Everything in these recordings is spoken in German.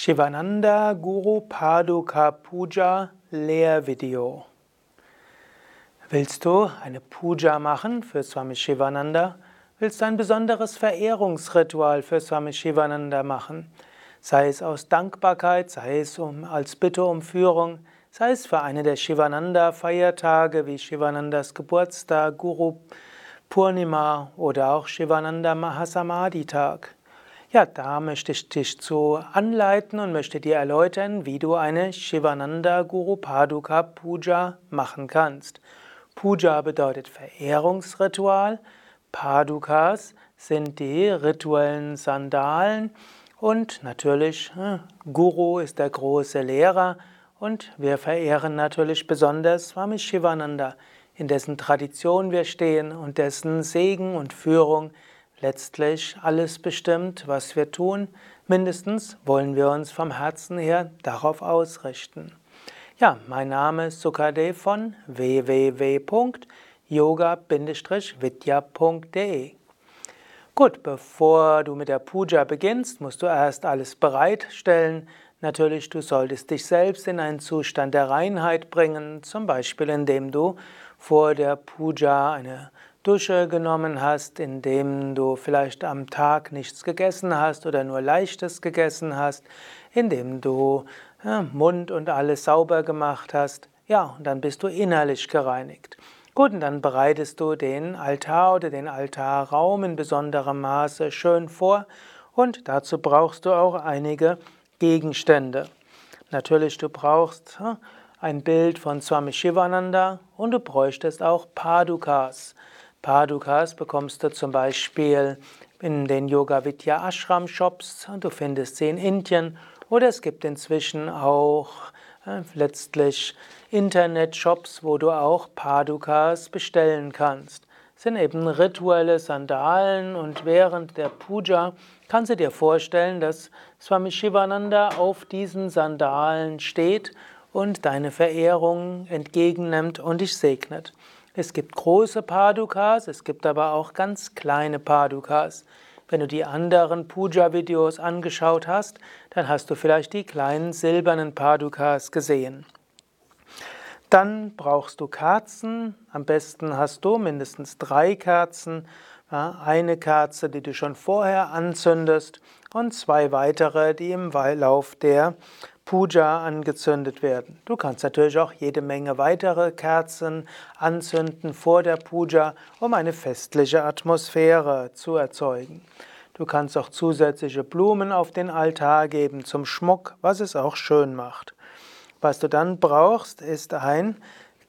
Shivananda Guru Paduka Puja Lehrvideo. Willst du eine Puja machen für Swami Shivananda? Willst du ein besonderes Verehrungsritual für Swami Shivananda machen? Sei es aus Dankbarkeit, sei es um, als Bitte um Führung, sei es für eine der Shivananda-Feiertage wie Shivanandas Geburtstag, Guru Purnima oder auch Shivananda Mahasamadhi-Tag. Ja, da möchte ich dich zu anleiten und möchte dir erläutern, wie du eine Shivananda Guru Paduka Puja machen kannst. Puja bedeutet Verehrungsritual, Padukas sind die rituellen Sandalen und natürlich hm, Guru ist der große Lehrer und wir verehren natürlich besonders Swami Shivananda, in dessen Tradition wir stehen und dessen Segen und Führung letztlich alles bestimmt, was wir tun. Mindestens wollen wir uns vom Herzen her darauf ausrichten. Ja, mein Name ist Sukadev von www.yoga-vidya.de. Gut, bevor du mit der Puja beginnst, musst du erst alles bereitstellen. Natürlich, du solltest dich selbst in einen Zustand der Reinheit bringen, zum Beispiel indem du vor der Puja eine Dusche genommen hast, indem du vielleicht am Tag nichts gegessen hast oder nur leichtes gegessen hast, indem du ja, Mund und alles sauber gemacht hast. Ja, und dann bist du innerlich gereinigt. Gut, und dann bereitest du den Altar oder den Altarraum in besonderem Maße schön vor und dazu brauchst du auch einige Gegenstände. Natürlich, du brauchst ein Bild von Swami Shivananda und du bräuchtest auch Padukas. Padukas bekommst du zum Beispiel in den Yoga Vidya Ashram Shops. Du findest sie in Indien oder es gibt inzwischen auch äh, letztlich Internet-Shops, wo du auch Padukas bestellen kannst. Das sind eben rituelle Sandalen und während der Puja kannst du dir vorstellen, dass Swami Shivananda auf diesen Sandalen steht und deine Verehrung entgegennimmt und dich segnet. Es gibt große Padukas, es gibt aber auch ganz kleine Padukas. Wenn du die anderen Puja-Videos angeschaut hast, dann hast du vielleicht die kleinen silbernen Padukas gesehen. Dann brauchst du Kerzen. Am besten hast du mindestens drei Kerzen. Eine Kerze, die du schon vorher anzündest und zwei weitere, die im Lauf der Puja angezündet werden. Du kannst natürlich auch jede Menge weitere Kerzen anzünden vor der Puja, um eine festliche Atmosphäre zu erzeugen. Du kannst auch zusätzliche Blumen auf den Altar geben zum Schmuck, was es auch schön macht. Was du dann brauchst, ist ein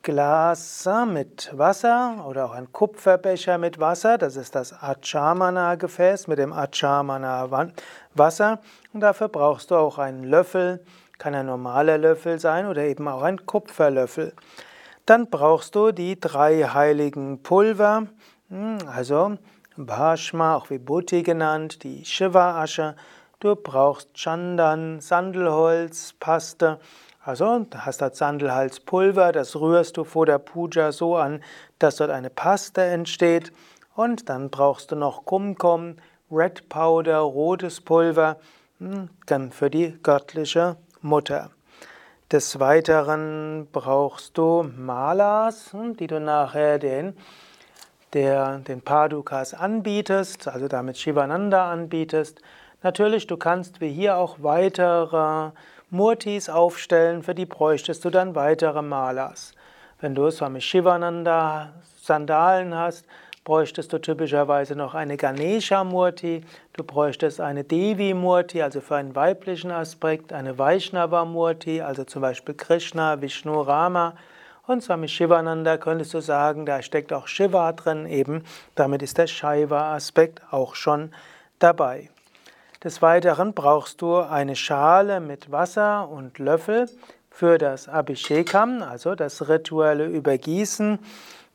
Glas mit Wasser oder auch ein Kupferbecher mit Wasser. Das ist das Achamana-Gefäß mit dem Achamana-Wasser. Und dafür brauchst du auch einen Löffel kann ein normaler Löffel sein oder eben auch ein Kupferlöffel. Dann brauchst du die drei heiligen Pulver, hm, also Bhashma, auch Vibhuti genannt, die Shiva-Asche. Du brauchst Chandan, Sandelholz, Paste. Also du hast das Sandelholzpulver, das rührst du vor der Puja so an, dass dort eine Paste entsteht. Und dann brauchst du noch Kumkum, Red Powder, rotes Pulver, hm, für die göttliche Mutter. Des Weiteren brauchst du Malas, hm, die du nachher den, der, den Padukas anbietest, also damit Shivananda anbietest. Natürlich, du kannst wie hier auch weitere Murtis aufstellen, für die bräuchtest du dann weitere Malas. Wenn du Swami Shivananda Sandalen hast, bräuchtest du typischerweise noch eine Ganesha-Murti, du bräuchtest eine Devi-Murti, also für einen weiblichen Aspekt, eine Vaishnava-Murti, also zum Beispiel Krishna, Vishnu, Rama. Und Swami Shivananda könntest du sagen, da steckt auch Shiva drin, eben damit ist der Shaiva-Aspekt auch schon dabei. Des Weiteren brauchst du eine Schale mit Wasser und Löffel für das Abhishekam, also das rituelle Übergießen.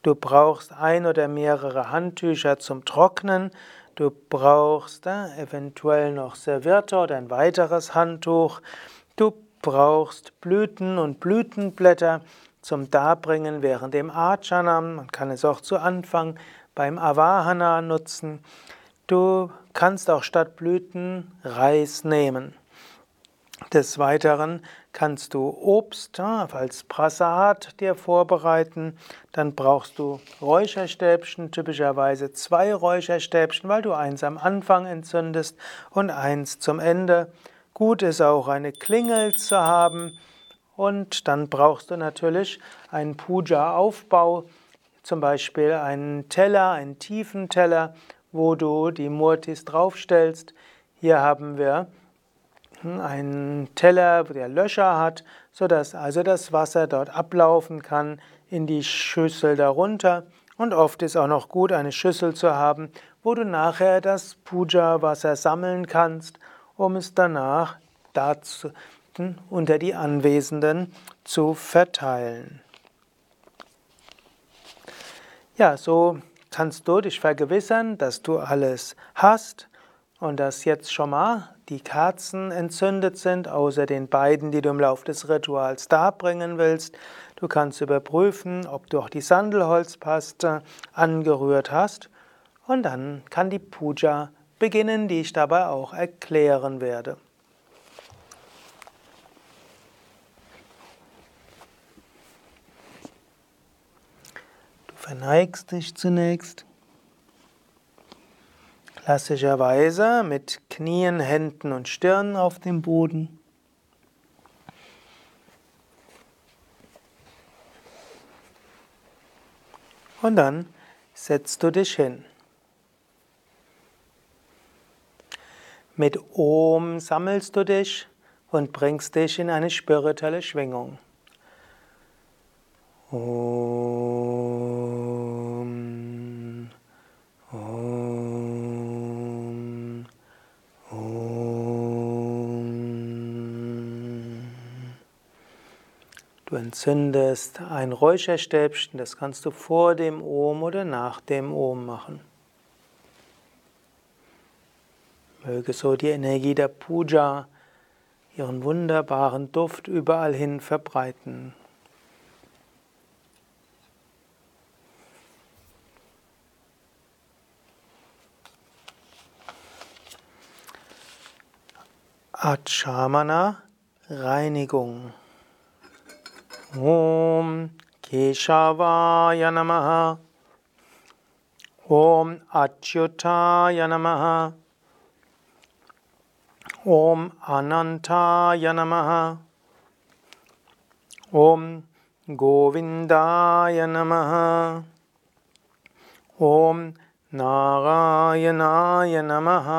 Du brauchst ein oder mehrere Handtücher zum Trocknen. Du brauchst äh, eventuell noch Serviette oder ein weiteres Handtuch. Du brauchst Blüten und Blütenblätter zum Darbringen während dem Achanam. Man kann es auch zu Anfang beim Avahana nutzen. Du kannst auch statt Blüten Reis nehmen. Des Weiteren kannst du Obst als Prasad dir vorbereiten. Dann brauchst du Räucherstäbchen, typischerweise zwei Räucherstäbchen, weil du eins am Anfang entzündest und eins zum Ende. Gut ist auch eine Klingel zu haben. Und dann brauchst du natürlich einen Puja-Aufbau, zum Beispiel einen Teller, einen tiefen Teller, wo du die Murtis draufstellst. Hier haben wir einen Teller, der Löcher hat, sodass also das Wasser dort ablaufen kann in die Schüssel darunter. Und oft ist auch noch gut, eine Schüssel zu haben, wo du nachher das Puja-Wasser sammeln kannst, um es danach dazu, unter die Anwesenden zu verteilen. Ja, so kannst du dich vergewissern, dass du alles hast und dass jetzt schon mal die Kerzen entzündet sind, außer den beiden, die du im Laufe des Rituals darbringen willst. Du kannst überprüfen, ob du auch die Sandelholzpaste angerührt hast. Und dann kann die Puja beginnen, die ich dabei auch erklären werde. Du verneigst dich zunächst. Klassischerweise mit Knien, Händen und Stirn auf dem Boden. Und dann setzt du dich hin. Mit Om sammelst du dich und bringst dich in eine spirituelle Schwingung. Om. Entzündest ein Räucherstäbchen, das kannst du vor dem Om oder nach dem Om machen. Möge so die Energie der Puja ihren wunderbaren Duft überall hin verbreiten. Achamana Reinigung. ॐ केशवाय नमः। ॐ अच्युताय नमः। ॐ अनन्ताय नमः। ॐ गोविन्दाय नमः। ॐ नारायणाय नमः।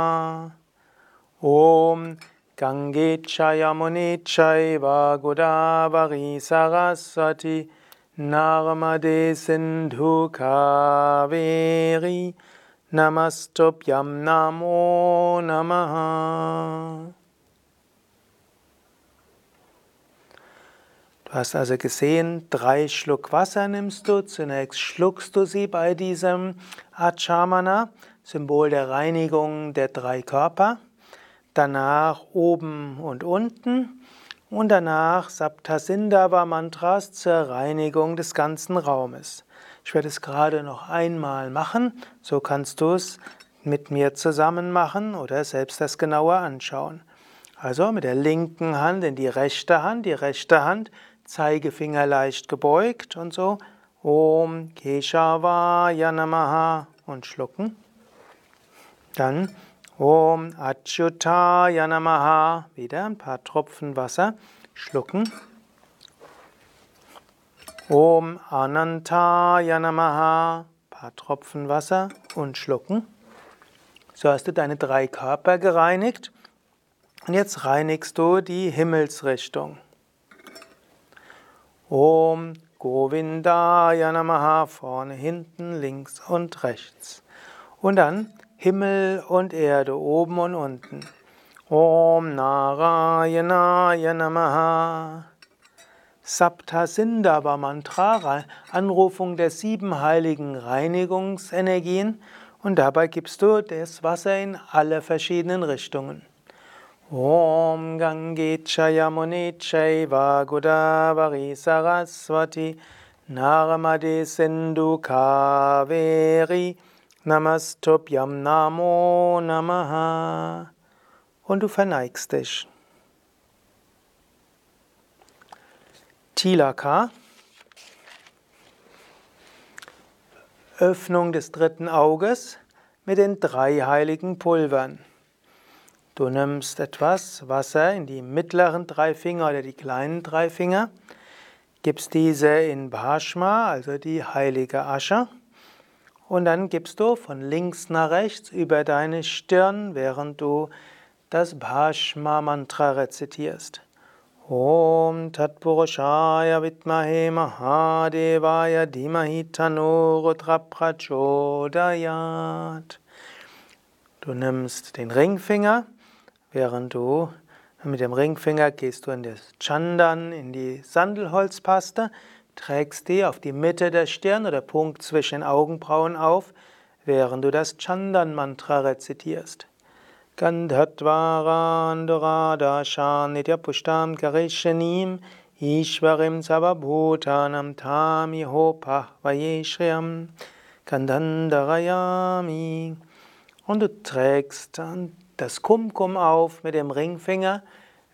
ॐ Om Gangechaya Munichaiva Godavari Saraswati Narmade Sindhu Kaveri Namastubhyam Namo Namaha. Du hast also gesehen, drei Schluck Wasser nimmst du. Zunächst schluckst du sie bei diesem Achamana, Symbol der Reinigung der drei Körper. Danach oben und unten und danach Saptasindava Mantras zur Reinigung des ganzen Raumes. Ich werde es gerade noch einmal machen, so kannst du es mit mir zusammen machen oder selbst das genauer anschauen. Also mit der linken Hand in die rechte Hand, die rechte Hand, Zeigefinger leicht gebeugt und so Om Keshavaya Namaha und schlucken. Dann Om Achyutaya Namaha, wieder ein paar Tropfen Wasser, schlucken. Om Anantaya Namaha. Paar Tropfen Wasser und schlucken. So hast du deine drei Körper gereinigt. Und jetzt reinigst du die Himmelsrichtung. Om Govindaya Namaha. Vorne, hinten, links und rechts. Und dann Himmel und Erde, oben und unten. Om Narayanaya Namaha. Saptasindava Mantra, Anrufung der sieben heiligen Reinigungsenergien und dabei gibst du das Wasser in alle verschiedenen Richtungen. Om Gangechaya Munichaiva Godavari Saraswati Narmade Sindhu Kaveri Namastubhyam Namo Namaha und du verneigst dich. Tilaka. Öffnung des dritten Auges mit den drei heiligen Pulvern. Du nimmst etwas Wasser in die mittleren drei Finger oder die kleinen drei Finger, gibst diese in Bhashma, also die heilige Asche, und dann gibst du von links nach rechts über deine Stirn, während du das Bhashma-Mantra rezitierst. Om Tat Purushaya Vidmahe Mahadevaya Dhimahi Tanurudra Prachodayat. Du nimmst den Ringfinger, während du mit dem Ringfinger gehst du in das Chandan, in die Sandelholzpaste, trägst die auf die Mitte der Stirn oder Punkt zwischen den Augenbrauen auf, während du das Chandan-Mantra rezitierst. Gandhatvarandurādāṣān nityapushtam karishanim Ishvarim sababhutanam tami hopa vayeshriyam Gandhandarayami Und du trägst das Kumkum auf mit dem Ringfinger,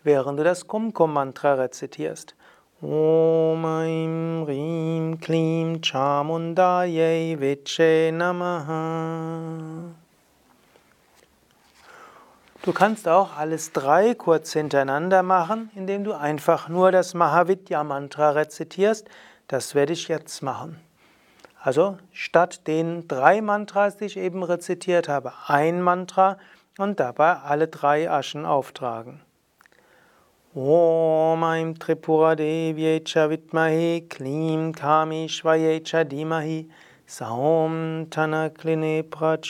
während du das Kumkum-Mantra rezitierst. Om Aim Rim Klim Chamundaye Viche Namaha Du kannst auch alles drei kurz hintereinander machen, indem du einfach nur das Mahavidya-Mantra rezitierst. Das werde ich jetzt machen. Also statt den drei Mantras, die ich eben rezitiert habe, ein Mantra und dabei alle drei Aschen auftragen. Om Aim Tripura Devyecha Vidmahi Klim Kamishvayecha Dimahi Saum Tanakline Prachodayat.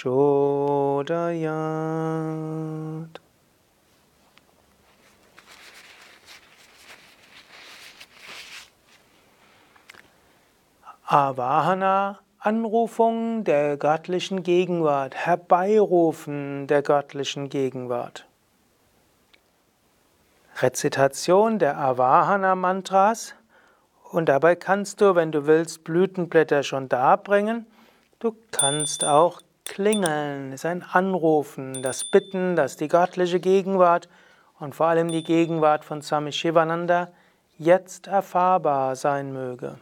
Avahana, Anrufung der göttlichen Gegenwart, Herbeirufen der göttlichen Gegenwart. Rezitation der Avahana-Mantras und dabei kannst du, wenn du willst, Blütenblätter schon darbringen. Du kannst auch klingeln, ist ein Anrufen, das Bitten, dass die göttliche Gegenwart und vor allem die Gegenwart von Swami Shivananda jetzt erfahrbar sein möge.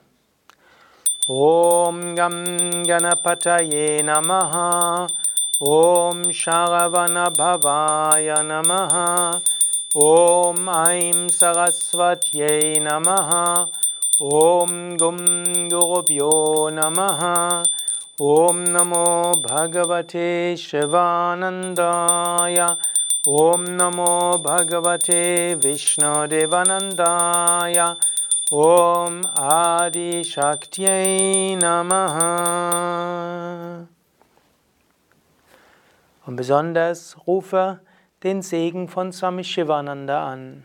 Om Gam Ganapataye Namaha Om Sharavana Bhavaya Namaha ॐ ऐं सरस्वत्यै नमः ॐ गुं गुरुभ्यो नमः ॐ नमो भगवते शिवानन्दाय ॐ नमो भगवते विष्णुदेवानन्दाय ॐ आदिशक्त्यै नमः Und besonders rufe den Segen von Swami Shivananda an.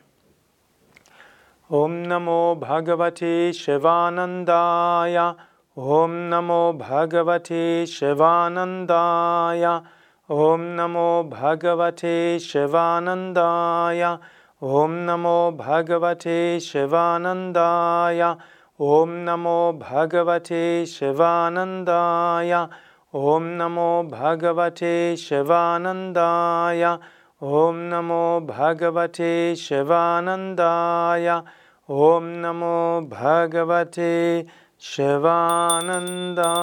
Om Namo Bhagavate Shivanandaya. Om Namo Bhagavate Shivanandaya. Om Namo Bhagavate Shivanandaya. Om Namo Bhagavate Shivanandaya. Om Namo Bhagavate Shivanandaya. Om Namo Bhagavate Shivanandaya ॐ नमो भगवते शिवानन्दाय ॐ नमो भगवते शिवानन्दाय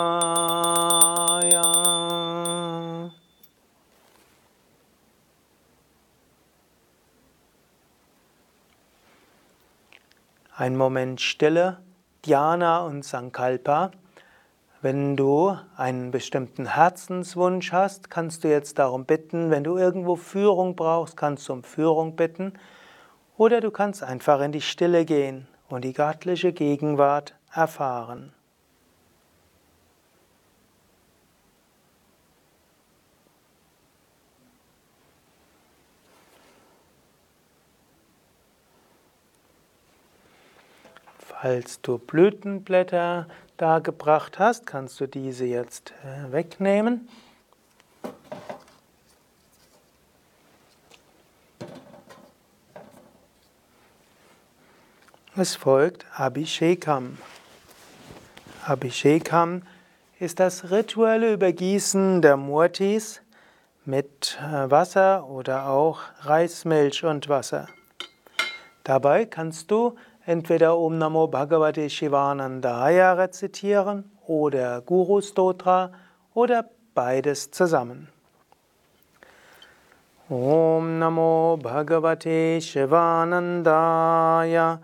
Ein Moment Stille, Dhyana und Sankalpa. Wenn du einen bestimmten Herzenswunsch hast, kannst du jetzt darum bitten. Wenn du irgendwo Führung brauchst, kannst du um Führung bitten. Oder du kannst einfach in die Stille gehen und die göttliche Gegenwart erfahren. Falls du Blütenblätter dargebracht hast, kannst du diese jetzt äh, wegnehmen. Es folgt Abhishekam. Abhishekam ist das rituelle Übergießen der Murtis mit äh, Wasser oder auch Reismilch und Wasser. Dabei kannst du entweder Om Namo Bhagavate Shivanandaya rezitieren oder Guru Stotra oder beides zusammen. Om Namo Bhagavate Shivanandaya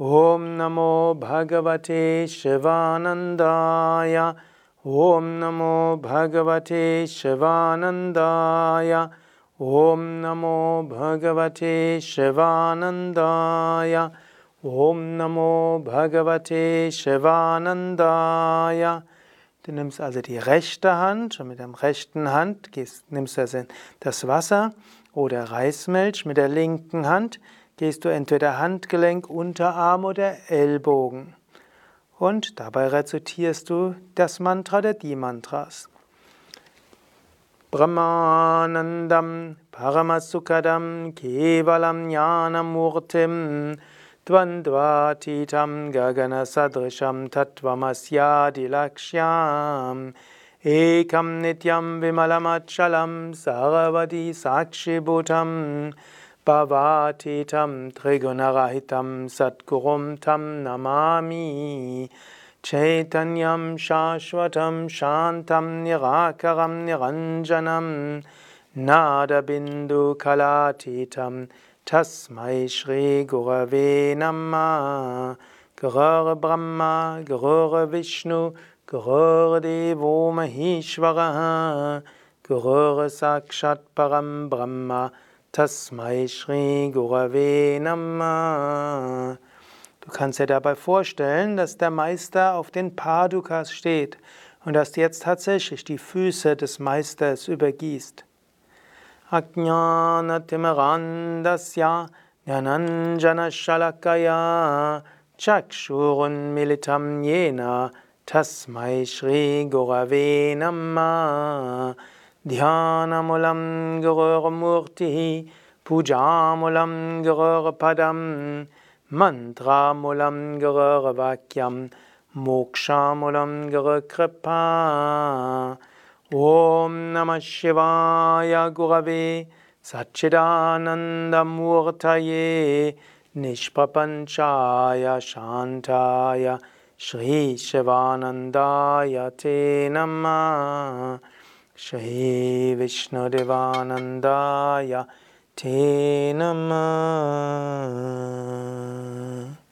Om Namo Bhagavate Shivanandaya Om Namo Bhagavate Shivanandaya Om Namo Bhagavate Shivanandaya Om Namo Bhagavate Shivanandaya Du nimmst also die rechte Hand und mit der rechten Hand gehst, nimmst du das Wasser oder Reismilch. Mit der linken Hand gehst du entweder Handgelenk, Unterarm oder Ellbogen. Und dabei rezitierst du das Mantra der Di-Mantras. Brahmanandam Paramasukadam Kevalam Jnanamurtim त्वं गगनसदृशं तत्त्वमस्यादिलक्ष्याम्। एकं नित्यं विमलमचलं सर्वी साक्षिभूतं। पवातीतं त्रिगुणरहितं सद्गुरुं तं नमामि। चैतन्यं शाश्वतं शान्तं निराकरं निरञ्जनं। नादबिन्दुकलातीतं Tasmai Shri Gurave Namah Gurur Brahma Gurur Vishnu Gurur Devo Mahishvara Gurur Sakshat Param Brahma Tasmai Shri Gurave Namah Du kannst dir dabei vorstellen, dass der Meister auf den Padukas steht und dass du jetzt tatsächlich die Füße des Meisters übergießt. अज्ञानतिमरान्दस्य ज्ञानञ्जनशलकया चक्षुरुन्मिलितं येन तस्मै श्रीगुरवे नमः। ध्यानमूलं गुरुर्मूर्तिः पूजामूलं गुरुर्पदं मन्त्रामूलं गुरुर्वाक्यं मोक्षामूलं गुरुकृपा ॐ नमः शिवाय गुरवे सच्चिदानन्दमूर्तये निष्पपञ्चाय शान्ताय श्रीशिवानन्दाय ते नमः। श्रीविष्णुदेवानन्दाय ते नमः।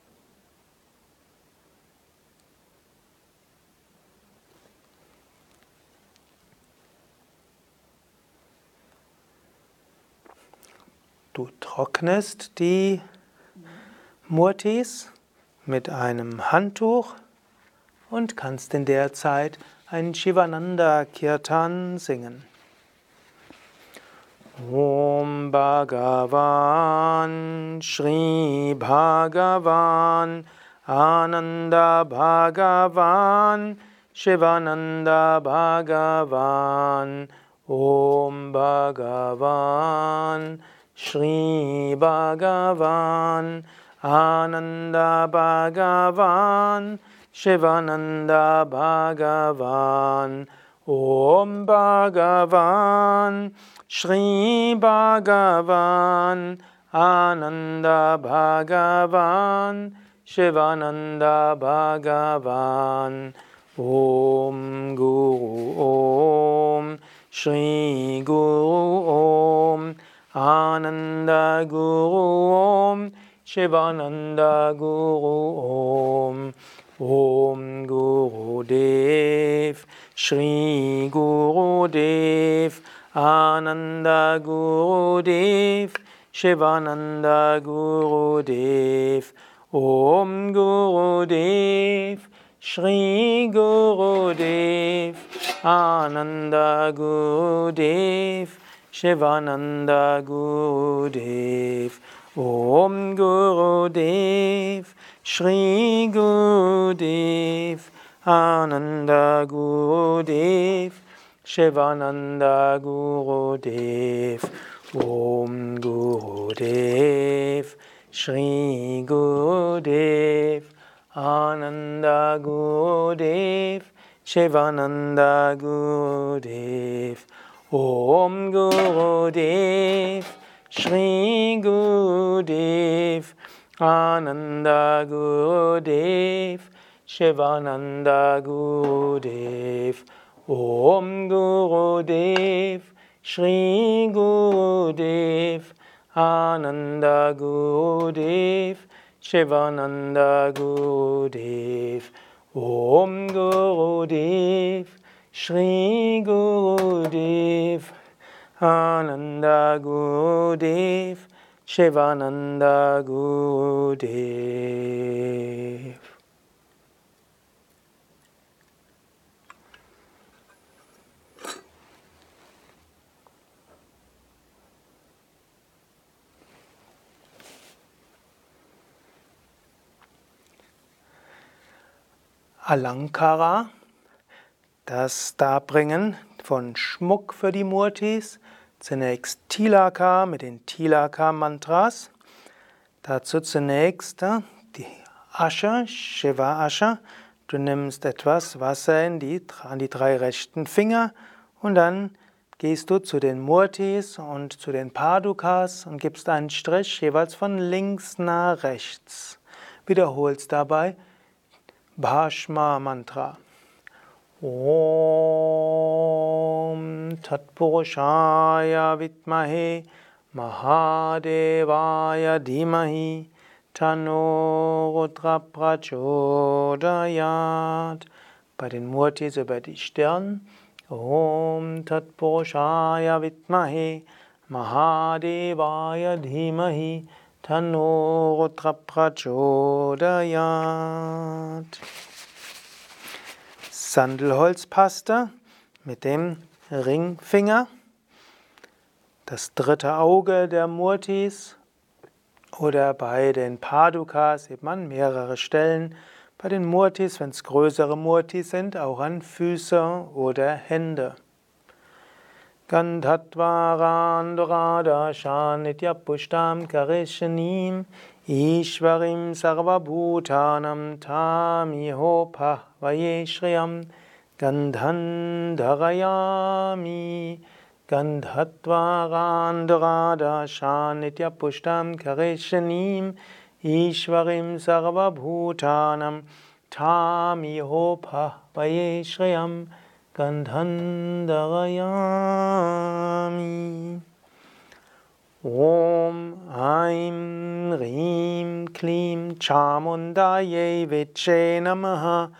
Du trocknest die Murtis mit einem Handtuch und kannst in der Zeit einen Shivananda Kirtan singen. Om Bhagavan Shri Bhagavan Ananda Bhagavan Shivananda Bhagavan Om Bhagavan Shri Bhagavan Ananda Bhagavan Shivananda Bhagavan Om Bhagavan Shri Bhagavan Ananda Bhagavan Shivananda Bhagavan. Om Guru Om Shri Guru Om Ananda Guru Om Shivananda Guru Om. Om Guru Dev Shri Guru Dev Ananda Guru Dev Shivananda Guru Dev Om Guru Dev Shri Guru Dev Ananda Guru Dev Shivananda Gurudev Om Gurudev Shri Gurudev Ananda Gurudev Shivananda Gurudev Om Gurudev Shri Gurudev Ananda Gurudev Shivananda Gurudev Om Gurudev Shri Gurudev Ananda Gurudev, Shivananda Gurudev, Om Gurudev, Shri Gurudev, Ananda Gurudev, Shivananda Gurudev, Om Gurudev, Shri Gurudev, Ananda Gurudev, Shivananda Gurudev. Alankara, das Darbringen von Schmuck für die Murtis. Zunächst Tilaka mit den Tilaka-Mantras. Dazu zunächst äh, die Asche, Shiva Asche. Du nimmst etwas Wasser in die, an die drei rechten Finger und dann gehst du zu den Murtis und zu den Padukas und gibst einen Strich jeweils von links nach rechts. Wiederholst dabei Bhashma ॐ तत्पोषाय विद्महे महादेवाय धीमहि तनु गत् कप्चोदयात् परिवती ज़िष्टन् ॐ तत्पोषाय विद्महे महादेवाय धीमहि धनो गत् कप्चोदयात् Sandelholzpaste mit dem Ringfinger. Das dritte Auge der Murtis oder bei den Padukas sieht man mehrere Stellen. Bei den Murtis, wenn es größere Murtis sind, auch an Füße oder Hände. Gandhatvarandradashanityapushtam karishanim ईश्वरीं सर्वभूतानं ठामि होफः वयेष् गन्धन्धयामि गन्धत्वा गान्धादशान्नित्यपुष्टां खगेशनीं ईश्वरीं सर्वभूठान् ठामि होफः वयेष् गन्धन्दगयामि Om Aim Rim Klim Chamundaye Viche Namaha.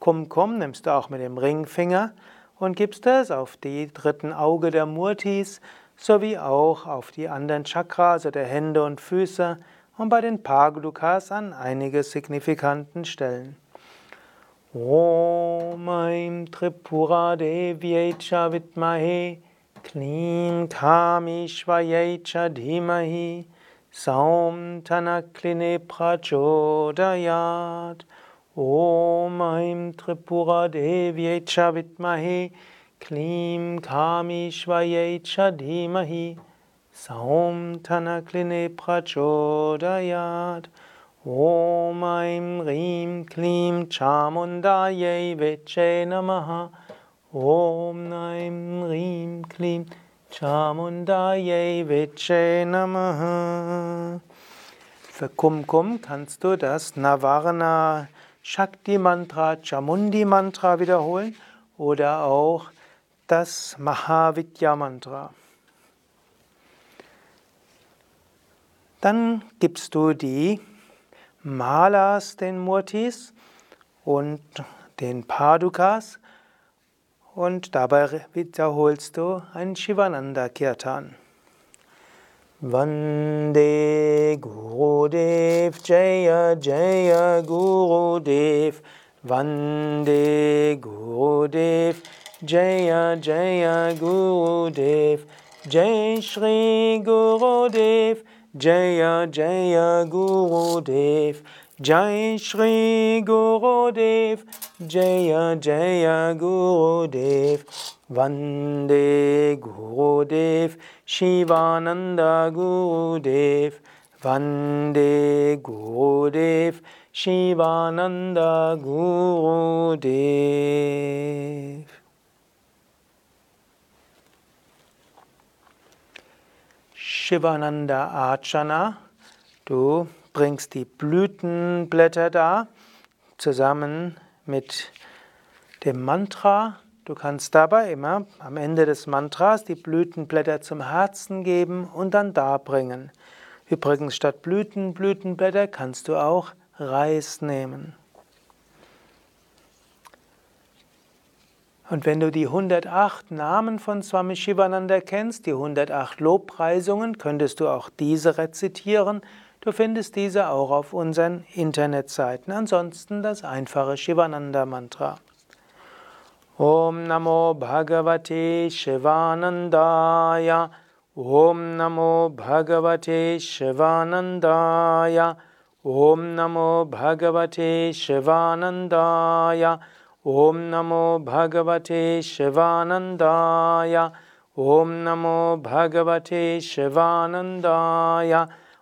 Kum Kum nimmst du auch mit dem Ringfinger und gibst es auf die dritten Auge der Murtis sowie auch auf die anderen Chakras oder Hände und Füße und bei den Paglukas an einige signifikanten Stellen. Om Aim Tripura Devyecha Vitmahe Klim Kamishvayecha Dhimahi Saum Tanakline Prachodayat Om Aim Tripura Devyecha Vitmahe Klim Kamishvayecha Dhimahi Saum Tanakline Prachodayat Om Aim Rim Klim Chamundaye Viche Namaha Om Aim Rim Klim Chamundaye Viche Namaha Für Kumkum kannst du das Navarna Shakti Mantra, Chamundi Mantra wiederholen oder auch das Mahavidya Mantra. Dann gibst du die Malas, den Murtis und den Padukas und dabei wiederholst du ein Shivananda Kirtan. Vande Gurudev Jaya Jaya Gurudev. Vande Gurudev Jaya Jaya Gurudev. Jai Shri Gurudev Jaya Jaya Gurudev Jai Shri Gurudev Jaya Jaya Gurudev Vande Gurudev Shivananda Gurudev Vande Gurudev Shivananda Gurudev Shivananda Archana. Du bringst die Blütenblätter dar zusammen mit dem Mantra. Du kannst dabei immer am Ende des Mantras die Blütenblätter zum Herzen geben und dann darbringen. Übrigens statt Blüten, Blütenblätter kannst du auch Reis nehmen. Und wenn du die 108 Namen von Swami Shivananda kennst, die 108 Lobpreisungen, könntest du auch diese rezitieren. Du findest diese auch auf unseren Internetseiten. Ansonsten das einfache Shivananda Mantra. Om Namo Bhagavate Shivanandaya. Om Namo Bhagavate Shivanandaya. Om Namo Bhagavate Shivanandaya. Om Namo Bhagavate Shivanandaya. Om Namo Bhagavate Shivanandaya.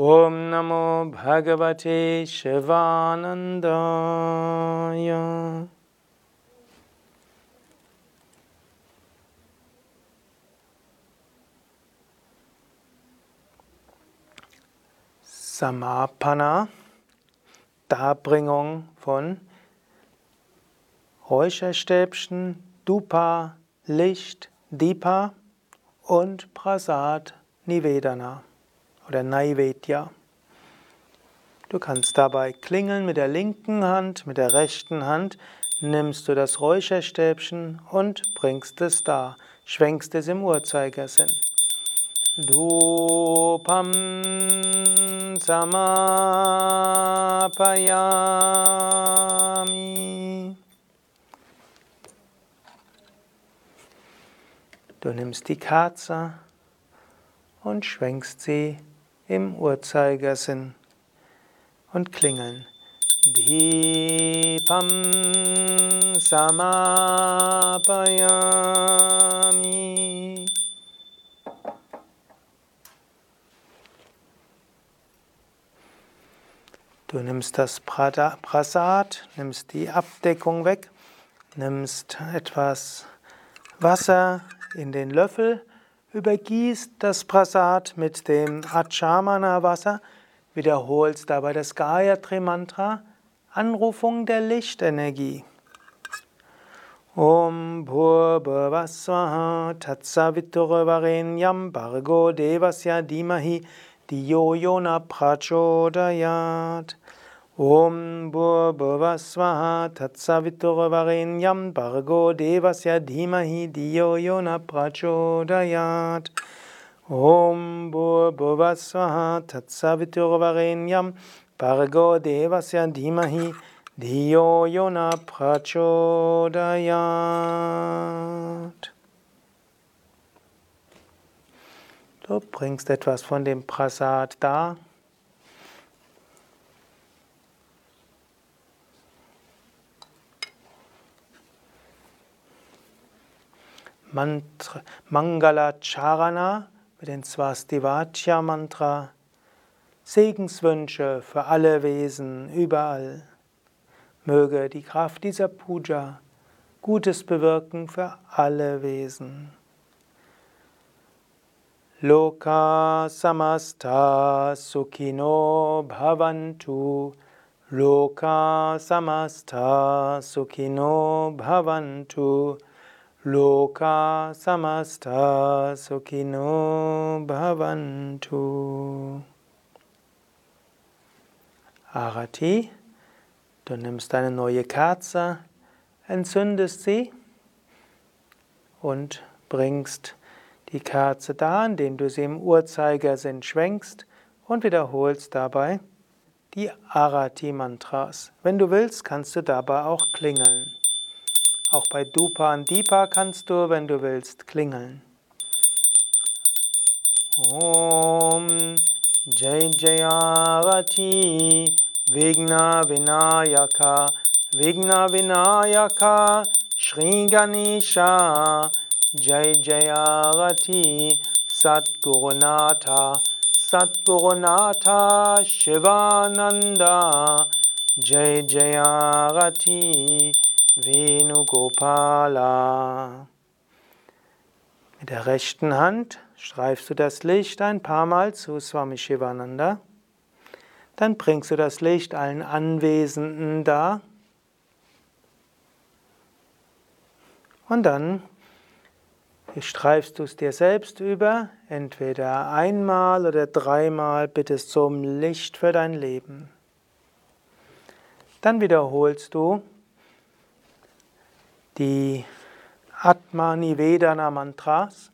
ॐ नमो भगवते शिवानन्दाय Samapana, Darbringung von Räucherstäbchen, Dupa, Licht, Dipa und Prasad Nivedana oder Naivedya. Du kannst dabei klingeln mit der linken Hand, mit der rechten Hand nimmst du das Räucherstäbchen und bringst es da, schwenkst es im Uhrzeigersinn. Dupam samapayami. Du nimmst die Kerze und schwenkst sie im Uhrzeigersinn und klingeln. Deepam samapayami. Du nimmst das Prasad, nimmst die Abdeckung weg, nimmst etwas Wasser in den Löffel, übergießt das Prasad mit dem Achamana Wasser, wiederholst dabei das Gayatri Mantra, Anrufung der Lichtenergie. Om Bhurbhavasvaha Tatsaviturvarenyam Bargo Devasya Dimahi Diyo Yona Prachodayat Om Bhurbhuvasvaha Tatsaviturvarenyam Bargo Devasya Dhimahi Diyo Yona Prachodayat Om Bhurbhuvasvaha Tatsaviturvarenyam Bargo Devasya Dhimahi Diyo Yona Prachodayat Du bringst etwas von dem Prasad dar. Mantra, Mangala Charana mit dem Svastivatya Mantra. Segenswünsche für alle Wesen überall. Möge die Kraft dieser Puja Gutes bewirken für alle Wesen. Loka samasta sukhino bhavantu. Loka samasta sukhino bhavantu. Loka samasta sukhino bhavantu. Arati, du nimmst eine neue Kerze, entzündest sie und bringst die Kerze da, indem du sie im Uhrzeigersinn schwenkst und wiederholst dabei die Arati-Mantras. Wenn du willst, kannst du dabei auch klingeln. Auch bei Dupa und Deepa kannst du, wenn du willst, klingeln. Om Jai Jayarati Vigna Vinayaka Vigna Vinayaka Shri Ganesha Jai Jayarati Satgurunatha Satgurunatha Shivananda Jai Jayarati Venugopala. Mit der rechten Hand streifst du das Licht ein paar Mal zu Swami Shivananda. Dann bringst du das Licht allen Anwesenden dar. Und dann streifst du es dir selbst über, entweder einmal oder dreimal bittest du um Licht für dein Leben. Dann wiederholst du die Atma Nivedana Mantras,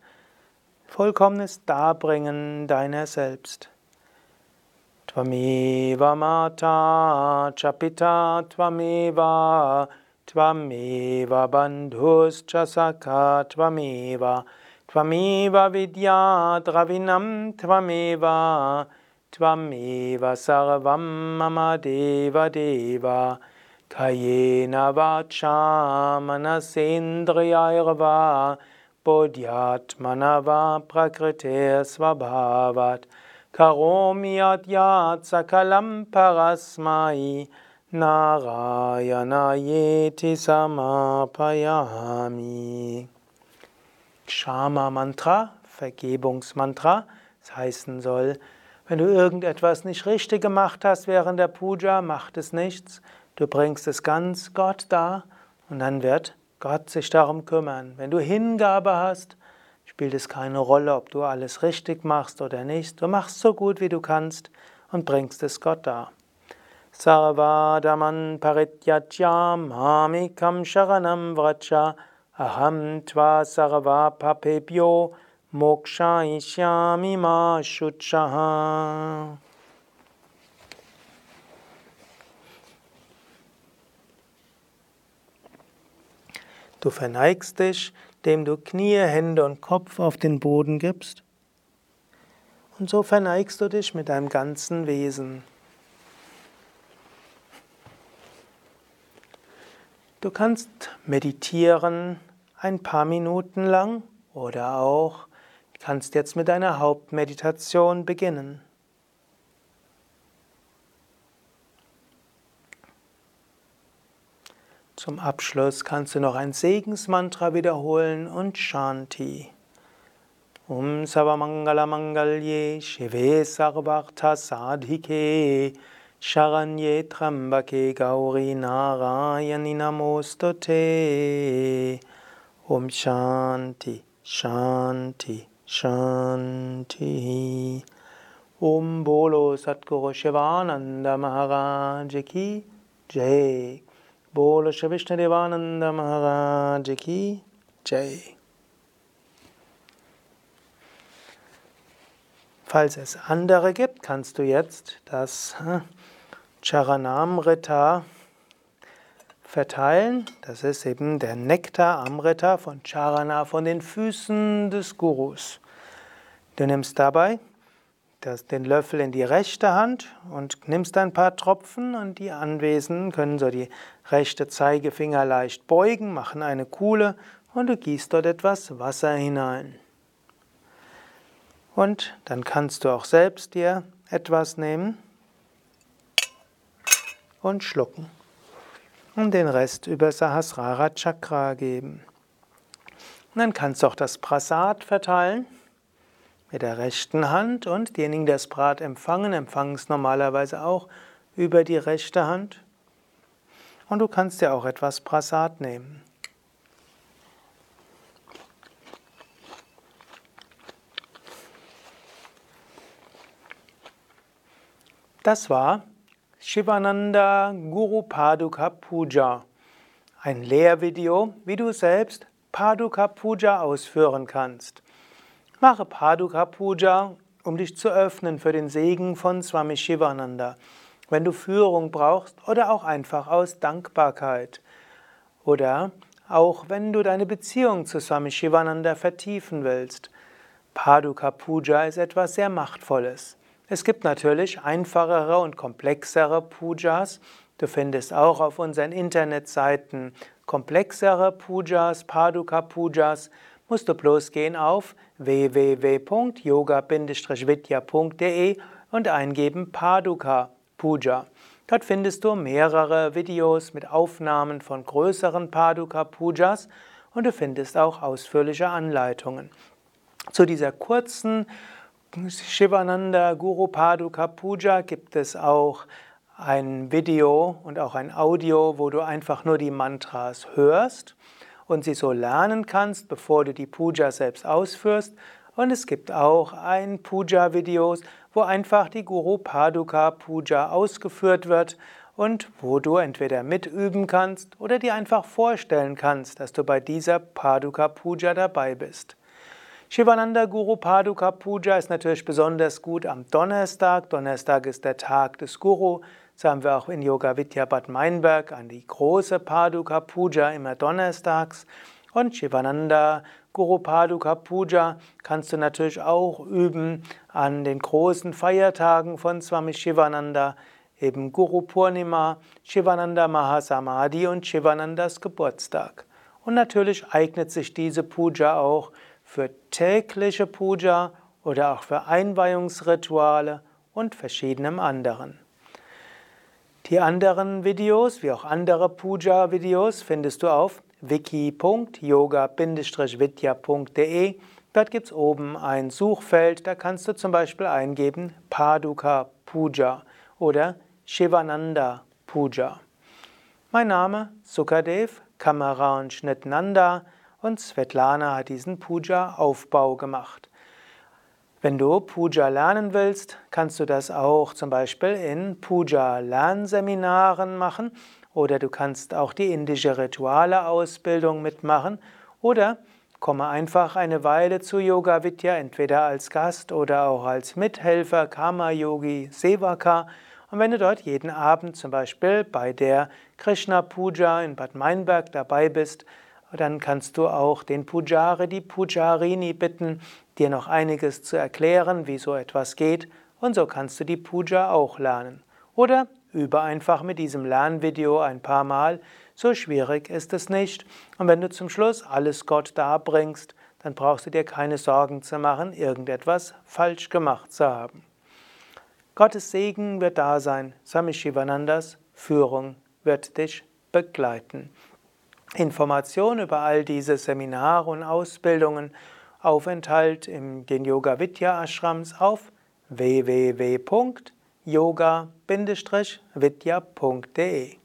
vollkommenes Darbringen deiner selbst. Tvameva Mata Chapita Tvameva Tvameva Bandhus Chasaka Tvameva Tvameva Vidya Dravinam Tvameva Tvameva Sarvam Mama Deva Deva Kayena vacha manasendriyairva bodhyatmanava prakriter svabhavat karomi adyat sakalam parasmai narayanayeti samapayami. Kshama Mantra, Vergebungsmantra, das heißen soll, wenn du irgendetwas nicht richtig gemacht hast während der Puja, macht es nichts. Du bringst es ganz Gott dar und dann wird Gott sich darum kümmern. Wenn du Hingabe hast, spielt es keine Rolle, ob du alles richtig machst oder nicht. Du machst so gut wie du kannst und bringst es Gott dar. Sarvadaman parityatya mamikam sharanam vracha aham tva sarva papebhyo moksha ishyami ma shuchaha. Du verneigst dich, indem du Knie, Hände und Kopf auf den Boden gibst. Und so verneigst du dich mit deinem ganzen Wesen. Du kannst meditieren ein paar Minuten lang oder auch kannst jetzt mit deiner Hauptmeditation beginnen. Zum Abschluss kannst du noch ein Segensmantra wiederholen und Shanti. Om Savamangala Mangalye Shive Sarvartha Sadhike Sharanye Trambake Gauri Narayani Namostute Om Shanti Shanti Shanti Om Bolo Satguru Shivananda Maharaj Ki Jai Bolo Shri Vishnadevananda Maharaj Ki Jai. Falls es andere gibt, kannst du jetzt das Charanamrita verteilen. Das ist eben der Nektar Amrita von Charana, von den Füßen des Gurus. Du nimmst dabei das, den Löffel in die rechte Hand und nimmst ein paar Tropfen und die Anwesenden können so die rechte Zeigefinger leicht beugen, machen eine Kuhle und du gießt dort etwas Wasser hinein. Und dann kannst du auch selbst dir etwas nehmen und schlucken. Und den Rest über Sahasrara Chakra geben. Und dann kannst du auch das Prasad verteilen mit der rechten Hand und diejenigen, die das Brat empfangen, empfangen es normalerweise auch über die rechte Hand. Und du kannst dir auch etwas Prasad nehmen. Das war Shivananda Guru Paduka Puja, ein Lehrvideo, wie du selbst Paduka Puja ausführen kannst. Mache Paduka Puja, um dich zu öffnen für den Segen von Swami Shivananda, wenn du Führung brauchst oder auch einfach aus Dankbarkeit. Oder auch wenn du deine Beziehung zu Swami Shivananda vertiefen willst. Paduka Puja ist etwas sehr Machtvolles. Es gibt natürlich einfachere und komplexere Pujas. Du findest auch auf unseren Internetseiten komplexere Pujas, Paduka Pujas, musst du bloß gehen auf www.yoga-vidya.de und eingeben Paduka Puja. Dort findest du mehrere Videos mit Aufnahmen von größeren Paduka Pujas und du findest auch ausführliche Anleitungen. Zu dieser kurzen Shivananda Guru Paduka Puja gibt es auch ein Video und auch ein Audio, wo du einfach nur die Mantras hörst und sie so lernen kannst, bevor du die Puja selbst ausführst. Und es gibt auch ein Puja-Videos, wo einfach die Guru Paduka Puja ausgeführt wird und wo du entweder mitüben kannst oder dir einfach vorstellen kannst, dass du bei dieser Paduka Puja dabei bist. Shivananda Guru Paduka Puja ist natürlich besonders gut am Donnerstag. Donnerstag ist der Tag des Guru. So haben wir auch in Yoga Vidya Bad Meinberg an die große Paduka Puja immer donnerstags. Und Shivananda Guru Paduka Puja kannst du natürlich auch üben an den großen Feiertagen von Swami Shivananda, eben Guru Purnima, Shivananda Mahasamadhi und Shivanandas Geburtstag. Und natürlich eignet sich diese Puja auch für tägliche Puja oder auch für Einweihungsrituale und verschiedenem anderen. Die anderen Videos, wie auch andere Puja-Videos, findest du auf wiki.yoga-vidya.de. Dort gibt es oben ein Suchfeld, da kannst du zum Beispiel eingeben Paduka Puja oder Shivananda Puja. Mein Name Sukadev, Kamera und Schnitt Nanda und Svetlana hat diesen Puja-Aufbau gemacht. Wenn du Puja lernen willst, kannst du das auch zum Beispiel in Puja-Lernseminaren machen oder du kannst auch die indische Rituale-Ausbildung mitmachen oder komme einfach eine Weile zu Yoga Vidya, entweder als Gast oder auch als Mithelfer, Karma Yogi, Sevaka. Und wenn du dort jeden Abend zum Beispiel bei der Krishna Puja in Bad Meinberg dabei bist, dann kannst du auch den Pujari, die Pujarini bitten, dir noch einiges zu erklären, wie so etwas geht, und so kannst du die Puja auch lernen. Oder übe einfach mit diesem Lernvideo ein paar Mal, so schwierig ist es nicht. Und wenn du zum Schluss alles Gott darbringst, dann brauchst du dir keine Sorgen zu machen, irgendetwas falsch gemacht zu haben. Gottes Segen wird da sein, Swami Shivanandas Führung wird dich begleiten. Informationen über all diese Seminare und Ausbildungen, Aufenthalt in den Yoga Vidya Ashrams auf www.yoga-vidya.de